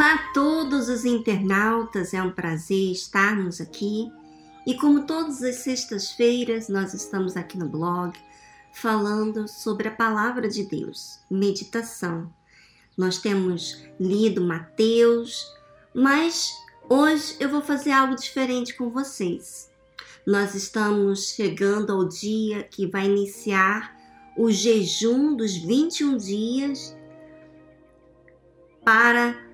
Olá a todos os internautas, é um prazer estarmos aqui. E como todas as sextas-feiras, nós estamos aqui no blog falando sobre a palavra de Deus, meditação. Nós temos lido Mateus, mas hoje eu vou fazer algo diferente com vocês. Nós estamos chegando ao dia que vai iniciar o jejum dos 21 dias para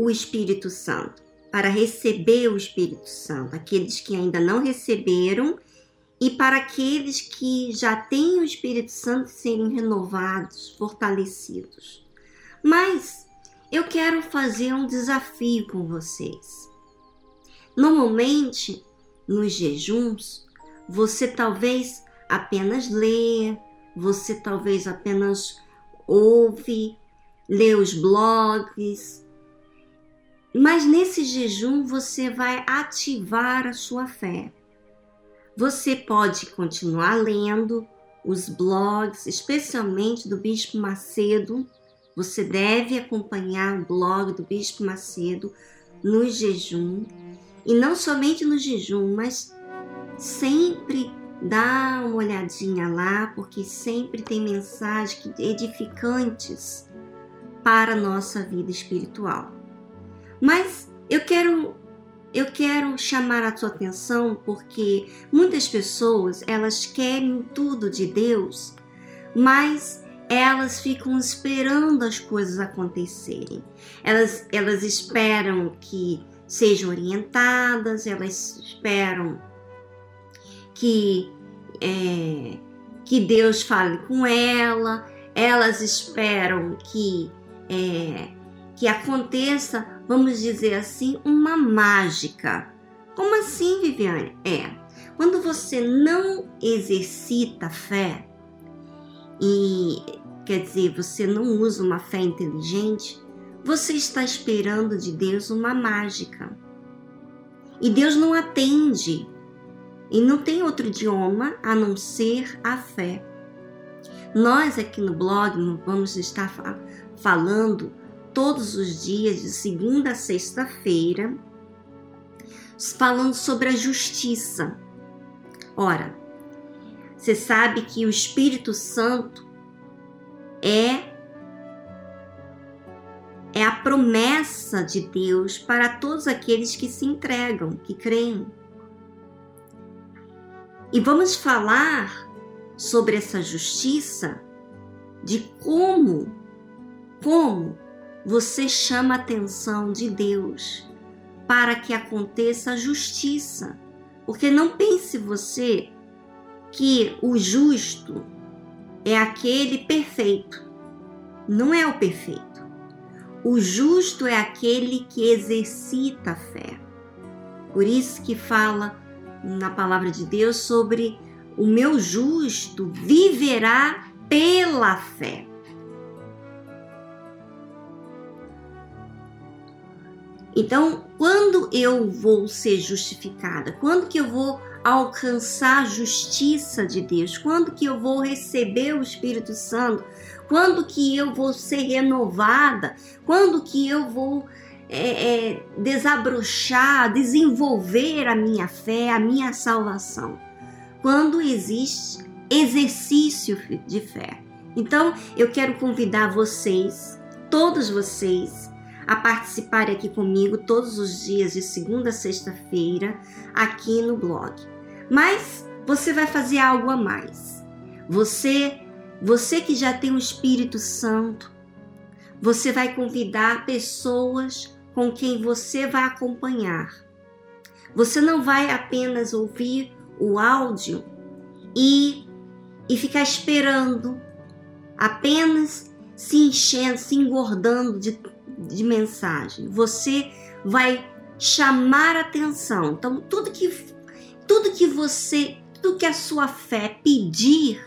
o Espírito Santo, para receber o Espírito Santo, aqueles que ainda não receberam e para aqueles que já têm o Espírito Santo serem renovados, fortalecidos. Mas eu quero fazer um desafio com vocês. Normalmente, nos jejuns, você talvez apenas lê, você talvez apenas ouve, lê os blogs, mas nesse jejum você vai ativar a sua fé. Você pode continuar lendo os blogs, especialmente do Bispo Macedo. Você deve acompanhar o blog do Bispo Macedo no jejum. E não somente no jejum, mas sempre dá uma olhadinha lá, porque sempre tem mensagens edificantes para a nossa vida espiritual. Mas eu quero eu quero chamar a tua atenção porque muitas pessoas elas querem tudo de Deus, mas elas ficam esperando as coisas acontecerem. Elas, elas esperam que sejam orientadas, elas esperam que, é, que Deus fale com ela, elas esperam que, é, que aconteça vamos dizer assim, uma mágica. Como assim, Viviane? É, quando você não exercita fé e quer dizer, você não usa uma fé inteligente, você está esperando de Deus uma mágica. E Deus não atende. E não tem outro idioma a não ser a fé. Nós aqui no blog vamos estar falando todos os dias, de segunda a sexta-feira, falando sobre a justiça. Ora, você sabe que o Espírito Santo é é a promessa de Deus para todos aqueles que se entregam, que creem. E vamos falar sobre essa justiça, de como, como você chama a atenção de Deus para que aconteça a justiça. Porque não pense você que o justo é aquele perfeito. Não é o perfeito. O justo é aquele que exercita a fé. Por isso que fala na palavra de Deus sobre o meu justo viverá pela fé. Então, quando eu vou ser justificada? Quando que eu vou alcançar a justiça de Deus? Quando que eu vou receber o Espírito Santo? Quando que eu vou ser renovada? Quando que eu vou é, é, desabrochar, desenvolver a minha fé, a minha salvação? Quando existe exercício de fé. Então, eu quero convidar vocês, todos vocês, a participar aqui comigo todos os dias de segunda a sexta-feira aqui no blog. Mas você vai fazer algo a mais. Você, você que já tem o Espírito Santo, você vai convidar pessoas com quem você vai acompanhar. Você não vai apenas ouvir o áudio e, e ficar esperando, apenas se enchendo, se engordando de de mensagem. Você vai chamar atenção. Então, tudo que tudo que você, tudo que a sua fé pedir,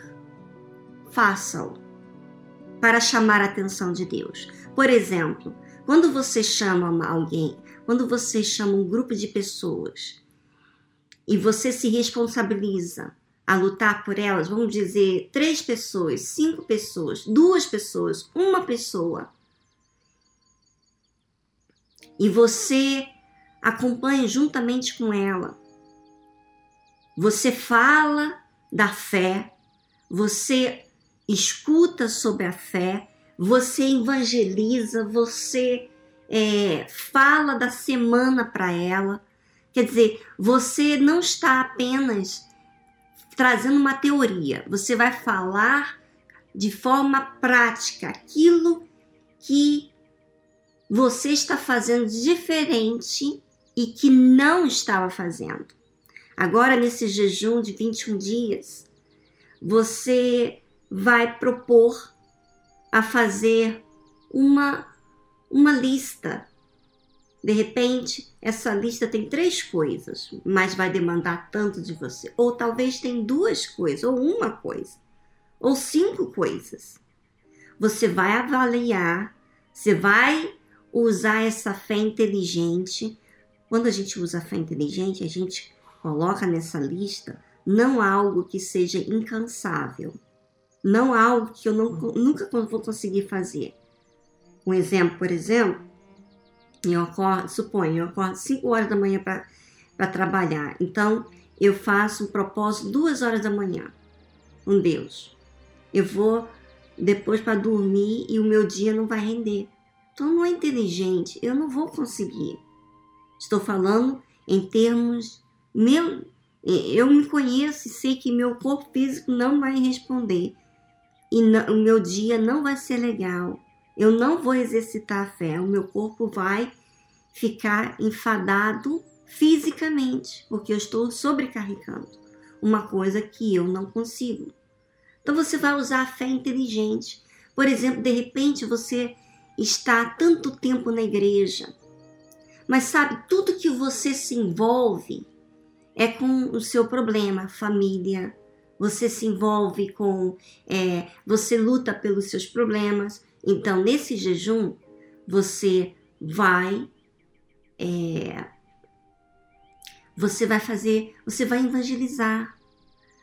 faça-o para chamar a atenção de Deus. Por exemplo, quando você chama alguém, quando você chama um grupo de pessoas e você se responsabiliza a lutar por elas, vamos dizer, três pessoas, cinco pessoas, duas pessoas, uma pessoa e você acompanha juntamente com ela. Você fala da fé, você escuta sobre a fé, você evangeliza, você é, fala da semana para ela. Quer dizer, você não está apenas trazendo uma teoria, você vai falar de forma prática aquilo que você está fazendo diferente e que não estava fazendo. Agora, nesse jejum de 21 dias, você vai propor a fazer uma, uma lista. De repente, essa lista tem três coisas, mas vai demandar tanto de você. Ou talvez tem duas coisas, ou uma coisa, ou cinco coisas. Você vai avaliar, você vai usar essa fé inteligente. Quando a gente usa fé inteligente, a gente coloca nessa lista não algo que seja incansável, não algo que eu não, nunca vou conseguir fazer. Um exemplo, por exemplo, eu acordo, suponho, eu acordo 5 horas da manhã para trabalhar, então eu faço um propósito duas horas da manhã com Deus. Eu vou depois para dormir e o meu dia não vai render. Então não é inteligente, eu não vou conseguir. Estou falando em termos meu, eu me conheço e sei que meu corpo físico não vai responder e não, o meu dia não vai ser legal. Eu não vou exercitar a fé, o meu corpo vai ficar enfadado fisicamente, porque eu estou sobrecarregando uma coisa que eu não consigo. Então você vai usar a fé inteligente. Por exemplo, de repente você está há tanto tempo na igreja, mas sabe, tudo que você se envolve é com o seu problema, família, você se envolve com, é, você luta pelos seus problemas. Então, nesse jejum, você vai, é, você vai fazer, você vai evangelizar.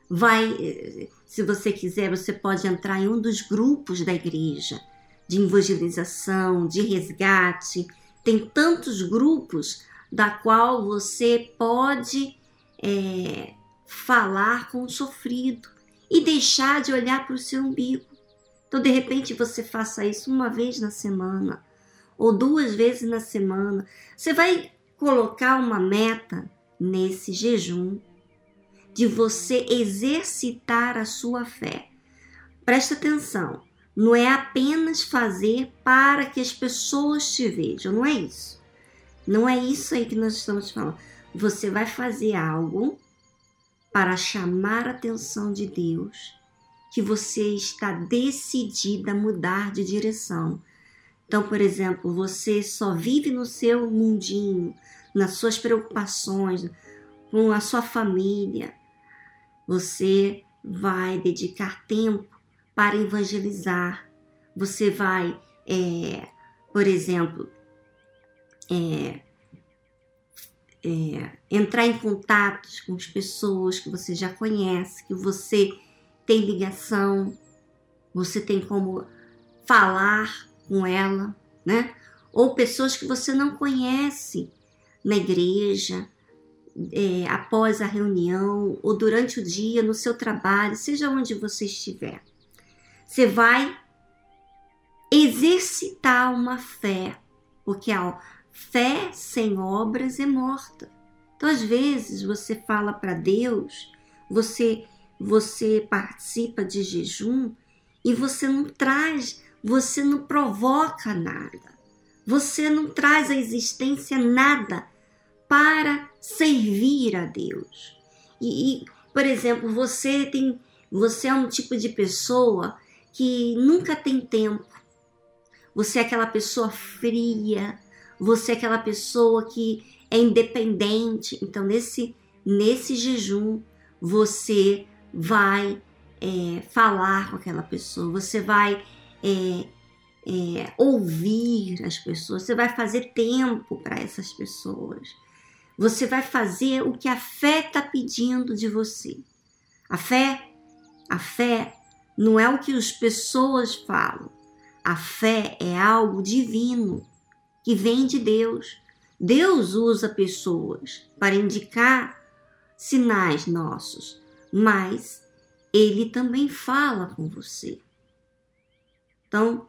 Vai, se você quiser, você pode entrar em um dos grupos da igreja de evangelização, de resgate. Tem tantos grupos da qual você pode é, falar com o sofrido e deixar de olhar para o seu umbigo. Então, de repente, você faça isso uma vez na semana ou duas vezes na semana. Você vai colocar uma meta nesse jejum de você exercitar a sua fé. Presta atenção, não é apenas fazer para que as pessoas te vejam, não é isso. Não é isso aí que nós estamos falando. Você vai fazer algo para chamar a atenção de Deus que você está decidida a mudar de direção. Então, por exemplo, você só vive no seu mundinho, nas suas preocupações, com a sua família. Você vai dedicar tempo para evangelizar. Você vai, é, por exemplo, é, é, entrar em contatos com as pessoas que você já conhece, que você tem ligação, você tem como falar com ela, né? Ou pessoas que você não conhece na igreja, é, após a reunião, ou durante o dia, no seu trabalho, seja onde você estiver. Você vai exercitar uma fé, porque a, Fé sem obras é morta. Então, às vezes, você fala para Deus, você, você participa de jejum e você não traz, você não provoca nada. Você não traz à existência nada para servir a Deus. E, e, por exemplo, você tem, você é um tipo de pessoa que nunca tem tempo. Você é aquela pessoa fria, você é aquela pessoa que é independente. Então, nesse, nesse jejum, você vai é, falar com aquela pessoa, você vai é, é, ouvir as pessoas, você vai fazer tempo para essas pessoas. Você vai fazer o que a fé está pedindo de você. A fé, a fé não é o que as pessoas falam. A fé é algo divino que vem de Deus. Deus usa pessoas para indicar sinais nossos, mas Ele também fala com você. Então,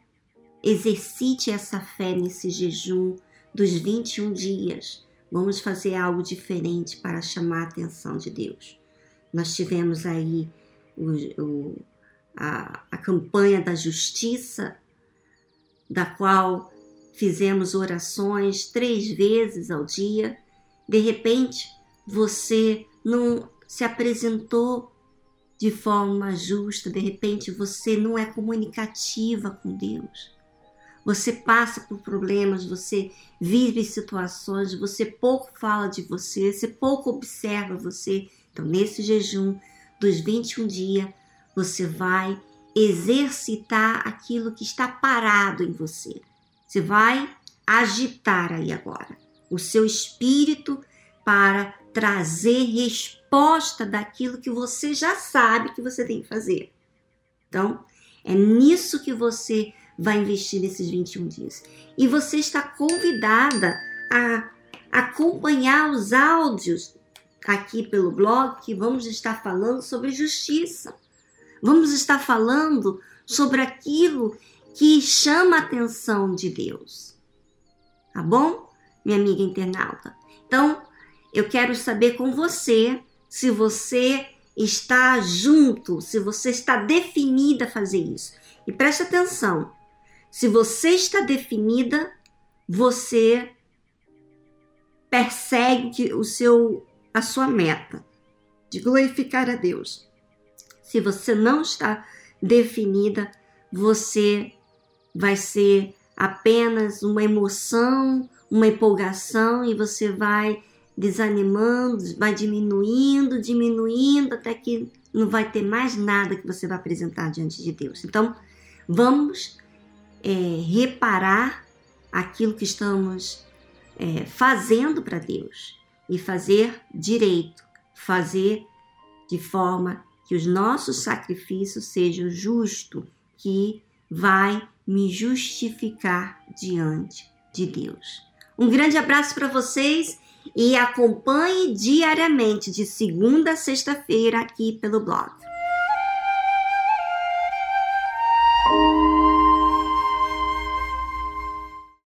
exercite essa fé nesse jejum dos 21 dias. Vamos fazer algo diferente para chamar a atenção de Deus. Nós tivemos aí o, o, a, a campanha da justiça, da qual fizemos orações três vezes ao dia. De repente, você não se apresentou de forma justa, de repente você não é comunicativa com Deus. Você passa por problemas, você vive situações, você pouco fala de você, você pouco observa você. Então, nesse jejum dos 21 dias, você vai exercitar aquilo que está parado em você. Você vai agitar aí agora o seu espírito para trazer resposta daquilo que você já sabe que você tem que fazer. Então, é nisso que você vai investir nesses 21 dias. E você está convidada a acompanhar os áudios aqui pelo blog que vamos estar falando sobre justiça. Vamos estar falando sobre aquilo que chama a atenção de Deus. Tá bom, minha amiga internauta? Então, eu quero saber com você se você está junto, se você está definida a fazer isso. E preste atenção: se você está definida, você persegue o seu a sua meta de glorificar a Deus. Se você não está definida, você vai ser apenas uma emoção, uma empolgação e você vai desanimando, vai diminuindo, diminuindo até que não vai ter mais nada que você vai apresentar diante de Deus. Então, vamos é, reparar aquilo que estamos é, fazendo para Deus e fazer direito, fazer de forma que os nossos sacrifícios sejam justos, que vai me justificar diante de Deus. Um grande abraço para vocês e acompanhe diariamente de segunda a sexta-feira aqui pelo blog.